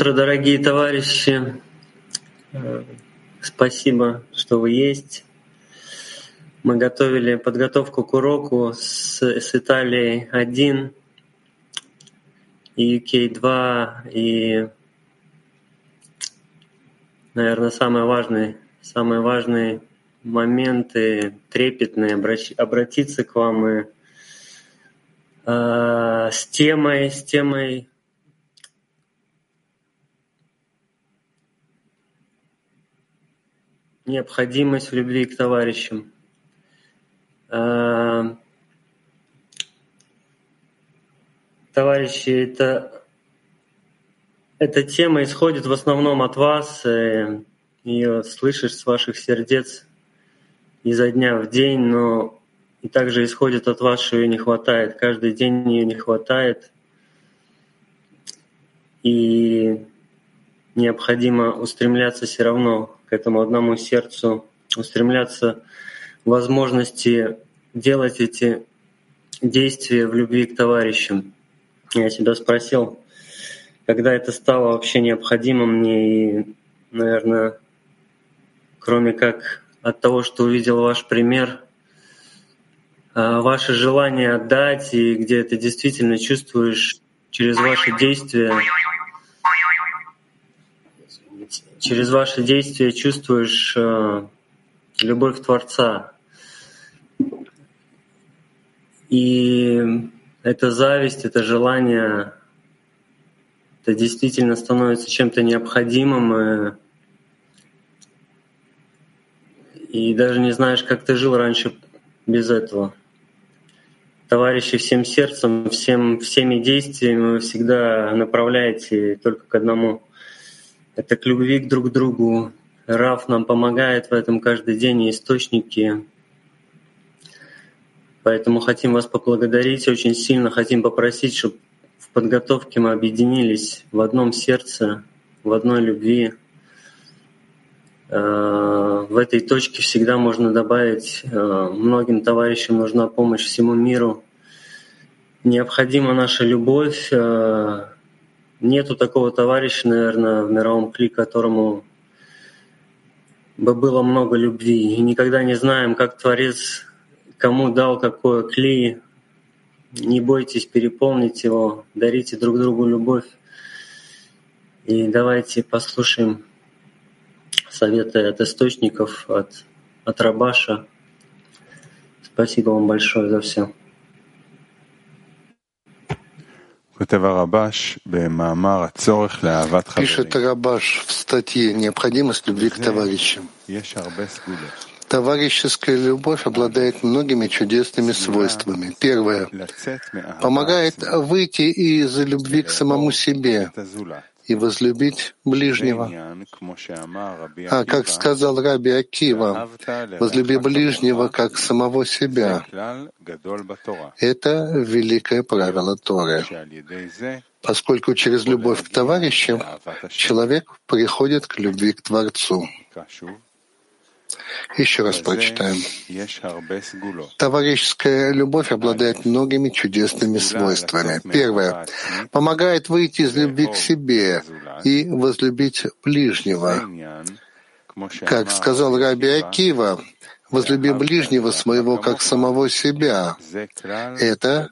Утро, дорогие товарищи. Э, Спасибо, что вы есть. Мы готовили подготовку к уроку с, с Италией 1 и UK 2 и, наверное, самые важные, самые важные моменты трепетные обратиться к вам и э, с темой, с темой необходимость в любви к товарищам. Э, товарищи, это, эта тема исходит в основном от вас, э, ее слышишь с ваших сердец изо дня в день, но и также исходит от вас, что ее не хватает. Каждый день ее не хватает. И необходимо устремляться все равно к этому одному сердцу, устремляться к возможности делать эти действия в любви к товарищам. Я себя спросил, когда это стало вообще необходимо мне, и, наверное, кроме как от того, что увидел ваш пример, а, ваше желание отдать, и где ты действительно чувствуешь через ваши действия через ваши действия чувствуешь э, любовь Творца. И эта зависть, это желание, это действительно становится чем-то необходимым. И, и даже не знаешь, как ты жил раньше без этого. Товарищи всем сердцем, всем, всеми действиями вы всегда направляете только к одному — это к любви к друг другу. Раф нам помогает в этом каждый день, и источники. Поэтому хотим вас поблагодарить очень сильно, хотим попросить, чтобы в подготовке мы объединились в одном сердце, в одной любви. Э, в этой точке всегда можно добавить, э, многим товарищам нужна помощь всему миру. Необходима наша любовь, э, Нету такого товарища, наверное, в мировом кли, которому бы было много любви. И никогда не знаем, как Творец кому дал какое кли. Не бойтесь переполнить его, дарите друг другу любовь. И давайте послушаем советы от источников, от, от Рабаша. Спасибо вам большое за все. Пишет Рабаш в статье «Необходимость любви к товарищам». Товарищеская любовь обладает многими чудесными свойствами. Первое — помогает выйти из любви к самому себе и возлюбить ближнего. А как сказал Раби Акива, возлюби ближнего как самого себя. Это великое правило Торы. Поскольку через любовь к товарищам человек приходит к любви к Творцу. Еще раз прочитаем. Товарищеская любовь обладает многими чудесными свойствами. Первое. Помогает выйти из любви к себе и возлюбить ближнего. Как сказал Раби Акива, возлюби ближнего своего как самого себя. Это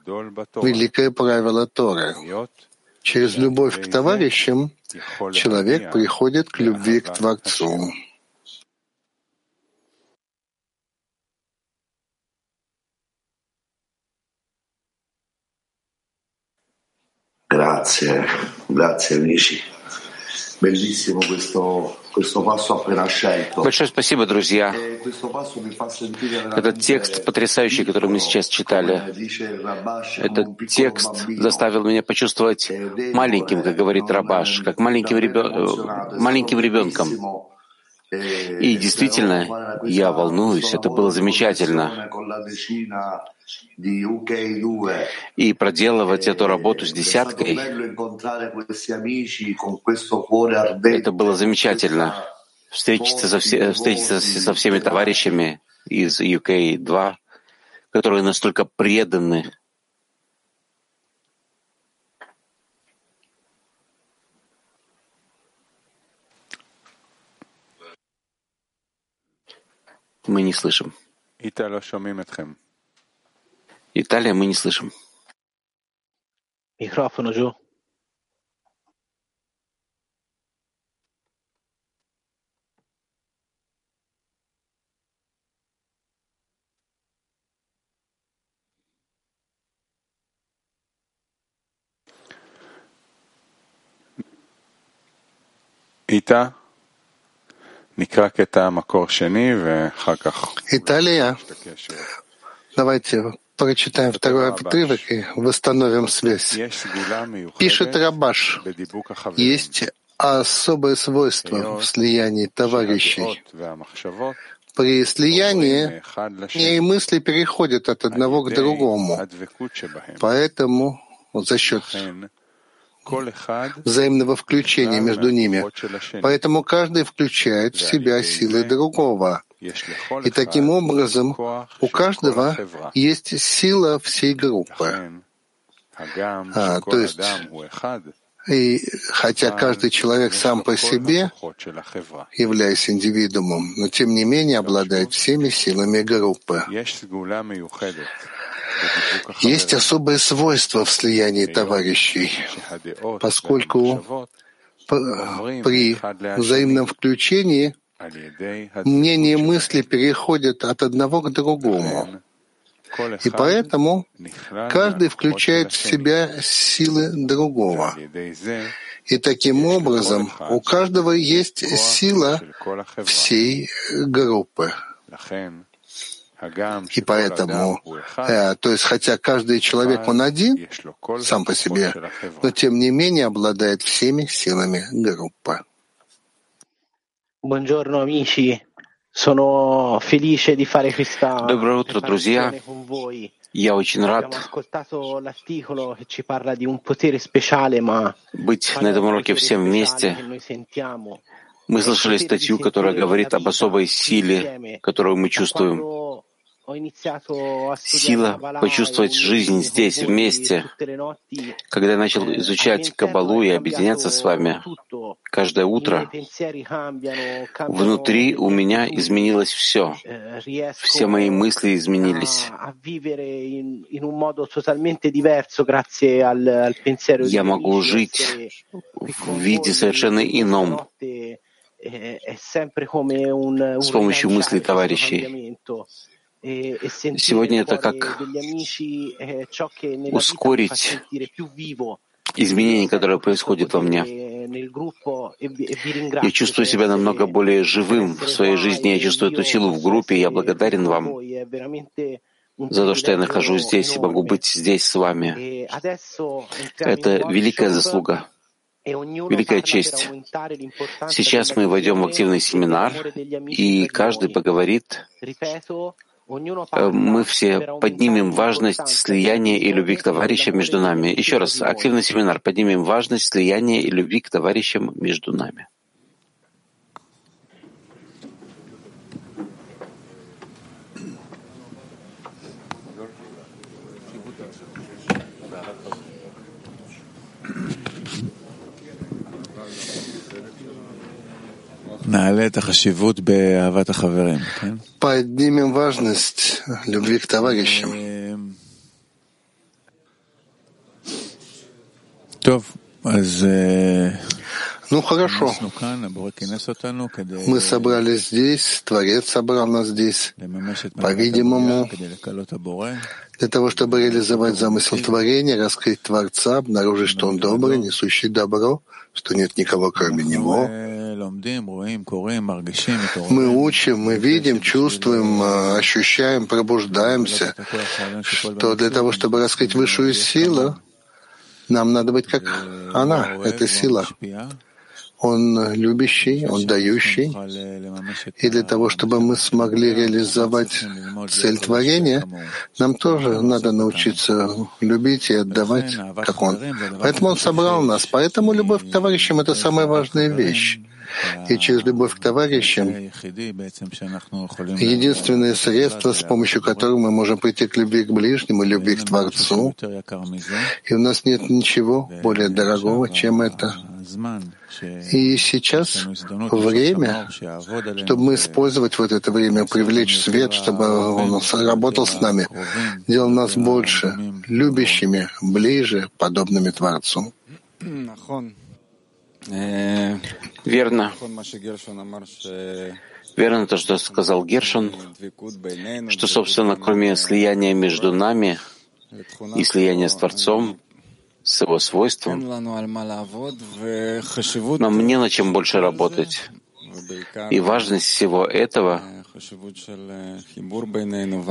великое правило Торы. Через любовь к товарищам человек приходит к любви к Творцу. Grazie, grazie amici. Bellissimo questo, questo passo appena scelto. Большое спасибо, друзья. Этот текст потрясающий, который мы сейчас читали, этот текст заставил меня почувствовать маленьким, как говорит Рабаш, как маленьким, ребен... маленьким ребенком. И действительно, я волнуюсь, это было замечательно и проделывать эту работу с десяткой. Это было замечательно. Встретиться, со все, встретиться со всеми товарищами из UK-2, которые настолько преданы Мы не слышим. Итало шамим этхем. Италия, мы не слышим. Микрофон giù. Италия. Давайте прочитаем второй отрывок и восстановим связь. Пишет Рабаш, есть особое свойство в слиянии товарищей. При слиянии и мысли переходят от одного к другому. Поэтому за счет взаимного включения между ними. Поэтому каждый включает в себя силы другого. И таким образом у каждого есть сила всей группы. А, то есть, и хотя каждый человек сам по себе, являясь индивидуумом, но тем не менее обладает всеми силами группы. Есть особое свойство в слиянии товарищей, поскольку при взаимном включении мнения и мысли переходят от одного к другому. И поэтому каждый включает в себя силы другого. И таким образом у каждого есть сила всей группы. И поэтому, э, то есть хотя каждый человек, он один, сам по себе, но тем не менее обладает всеми силами группы. Buongiorno amici, sono felice di fare questa Доброе утро, друзья. Я очень рад быть на этом уроке всем вместе. Мы слышали статью, которая говорит об особой силе, которую мы чувствуем сила почувствовать жизнь здесь, вместе. Когда я начал изучать Кабалу и объединяться с вами каждое утро, внутри у меня изменилось все. Все мои мысли изменились. Я могу жить в виде совершенно ином, с помощью мыслей товарищей. Сегодня это как ускорить изменения, которые происходят во мне. Я чувствую себя намного более живым в своей жизни. Я чувствую эту силу в группе. Я благодарен вам за то, что я нахожусь здесь и могу быть здесь с вами. Это великая заслуга, великая честь. Сейчас мы войдем в активный семинар, и каждый поговорит мы все поднимем важность слияния и любви к товарищам между нами. Еще раз, активный семинар. Поднимем важность слияния и любви к товарищам между нами. Поднимем важность любви к товарищам. Ну хорошо. Мы собрались здесь, Творец собрал нас здесь, по-видимому, для того, чтобы реализовать замысел творения, раскрыть Творца, обнаружить, что Он добрый, несущий добро, что нет никого кроме Него. Мы учим, мы видим, чувствуем, э, ощущаем, пробуждаемся, что для того, чтобы раскрыть высшую силу, нам надо быть как она, эта сила. Он любящий, Он дающий. И для того, чтобы мы смогли реализовать цель творения, нам тоже надо научиться любить и отдавать, как Он. Поэтому Он собрал нас. Поэтому любовь к товарищам — это самая важная вещь. И через любовь к товарищам единственное средство, с помощью которого мы можем прийти к любви к ближнему, любви к Творцу. И у нас нет ничего более дорогого, чем это. И сейчас время, чтобы мы использовать вот это время, привлечь свет, чтобы он работал с нами, делал нас больше, любящими, ближе, подобными Творцу. Верно. Верно то, что сказал Гершон, что, собственно, кроме слияния между нами и слияния с Творцом, с его свойством, нам не на чем больше работать. И важность всего этого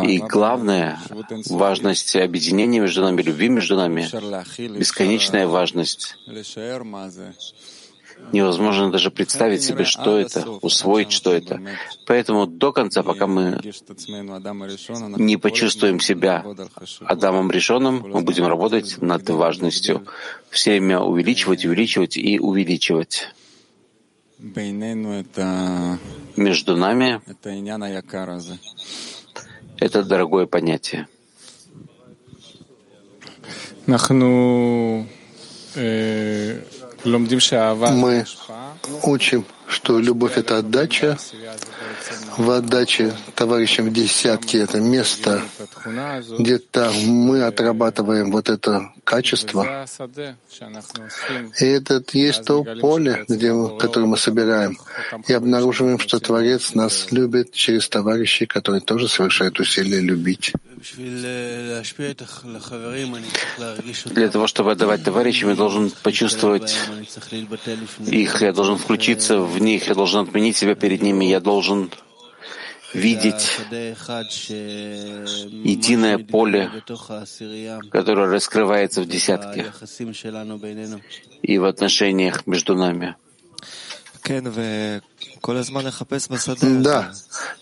и главное, важность объединения между нами, любви между нами, бесконечная важность. Невозможно даже представить себе, что это, усвоить, что это. Поэтому до конца, пока мы не почувствуем себя Адамом решенным, мы будем работать над важностью, все время увеличивать, увеличивать и увеличивать. Между нами это дорогое понятие. Мы учим, что любовь — это отдача. В отдаче товарищам в десятке — это место, где там мы отрабатываем вот это качество. И это есть то поле, где, которое мы собираем, и обнаруживаем, что Творец нас любит через товарищей, которые тоже совершают усилия любить. Для того, чтобы отдавать товарищам, я должен почувствовать их, я должен включиться в них, я должен отменить себя перед ними, я должен видеть единое поле, которое раскрывается в десятке и в отношениях между нами. Да,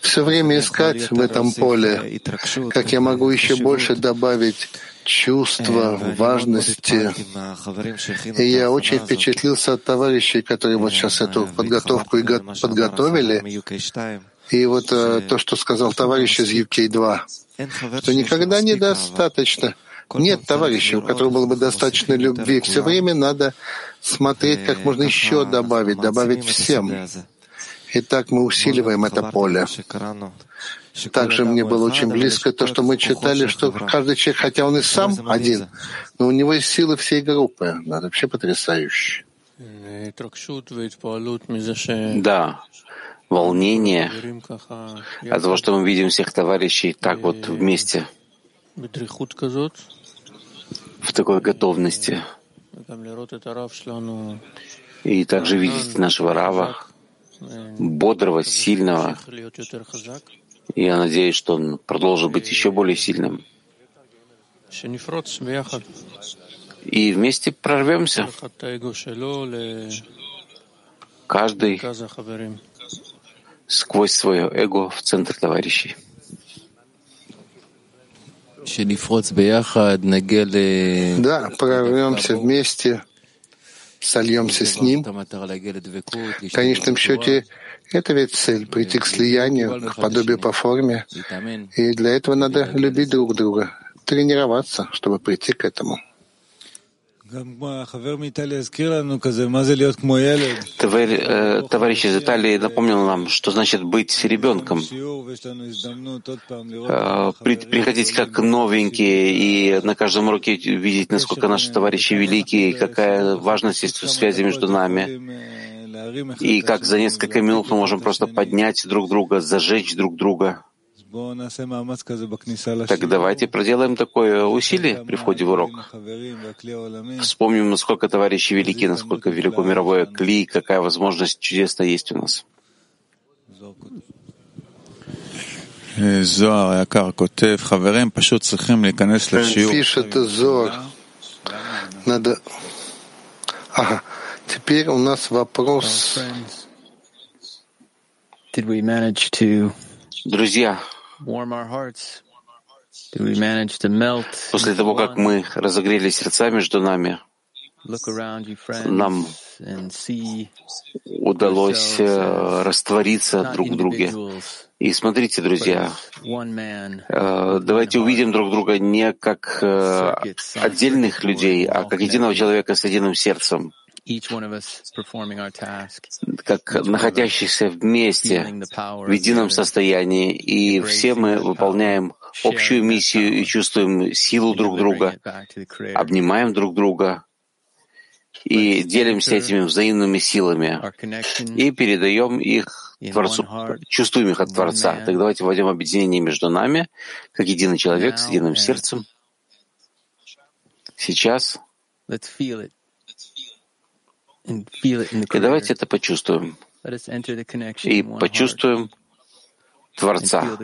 все время искать в этом поле, как я могу еще больше добавить чувство важности. И я очень впечатлился от товарищей, которые вот сейчас эту подготовку и подготовили. И вот э, то, что сказал товарищ из UK2, что никогда недостаточно. Нет товарища, у которого было бы достаточно любви. Все время надо смотреть, как можно еще добавить, добавить всем. И так мы усиливаем это поле. Также мне было очень близко то, что мы читали, что каждый человек, хотя он и сам один, но у него есть силы всей группы. Это вообще потрясающе. Да, волнение от того, что мы видим всех товарищей так вот вместе, в такой готовности. И также видеть нашего Рава, бодрого, сильного. Я надеюсь, что он продолжит быть еще более сильным. И вместе прорвемся. Каждый сквозь свое эго в центр товарищей. Да, прорвемся вместе сольемся с Ним. В конечном счете, это ведь цель — прийти к слиянию, к подобию по форме. И для этого надо любить друг друга, тренироваться, чтобы прийти к этому. Товарищ из Италии напомнил нам, что значит быть ребенком. Э, приходить как новенькие и на каждом уроке видеть, насколько наши товарищи великие, какая важность есть в связи между нами. И как за несколько минут мы можем просто поднять друг друга, зажечь друг друга. Так давайте проделаем такое усилие при входе в урок. Вспомним, насколько товарищи велики, насколько велико мировое кли, какая возможность чудесная есть у нас. Пишет Зор. Надо... Ага. Теперь у нас вопрос. Друзья, После того, как мы разогрели сердца между нами, нам удалось э, раствориться друг в друге. И смотрите, друзья, э, давайте увидим друг друга не как э, отдельных людей, а как единого человека с единым сердцем как находящихся вместе в едином состоянии, и все мы выполняем общую миссию и чувствуем силу друг друга, обнимаем друг друга и делимся этими взаимными силами и передаем их Творцу, чувствуем их от Творца. Так давайте вводим объединение между нами, как единый человек с единым сердцем. Сейчас и давайте это почувствуем. И почувствуем Творца.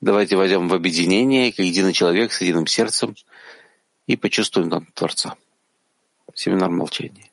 Давайте войдем в объединение, как единый человек с единым сердцем, и почувствуем там Творца. Семинар молчания.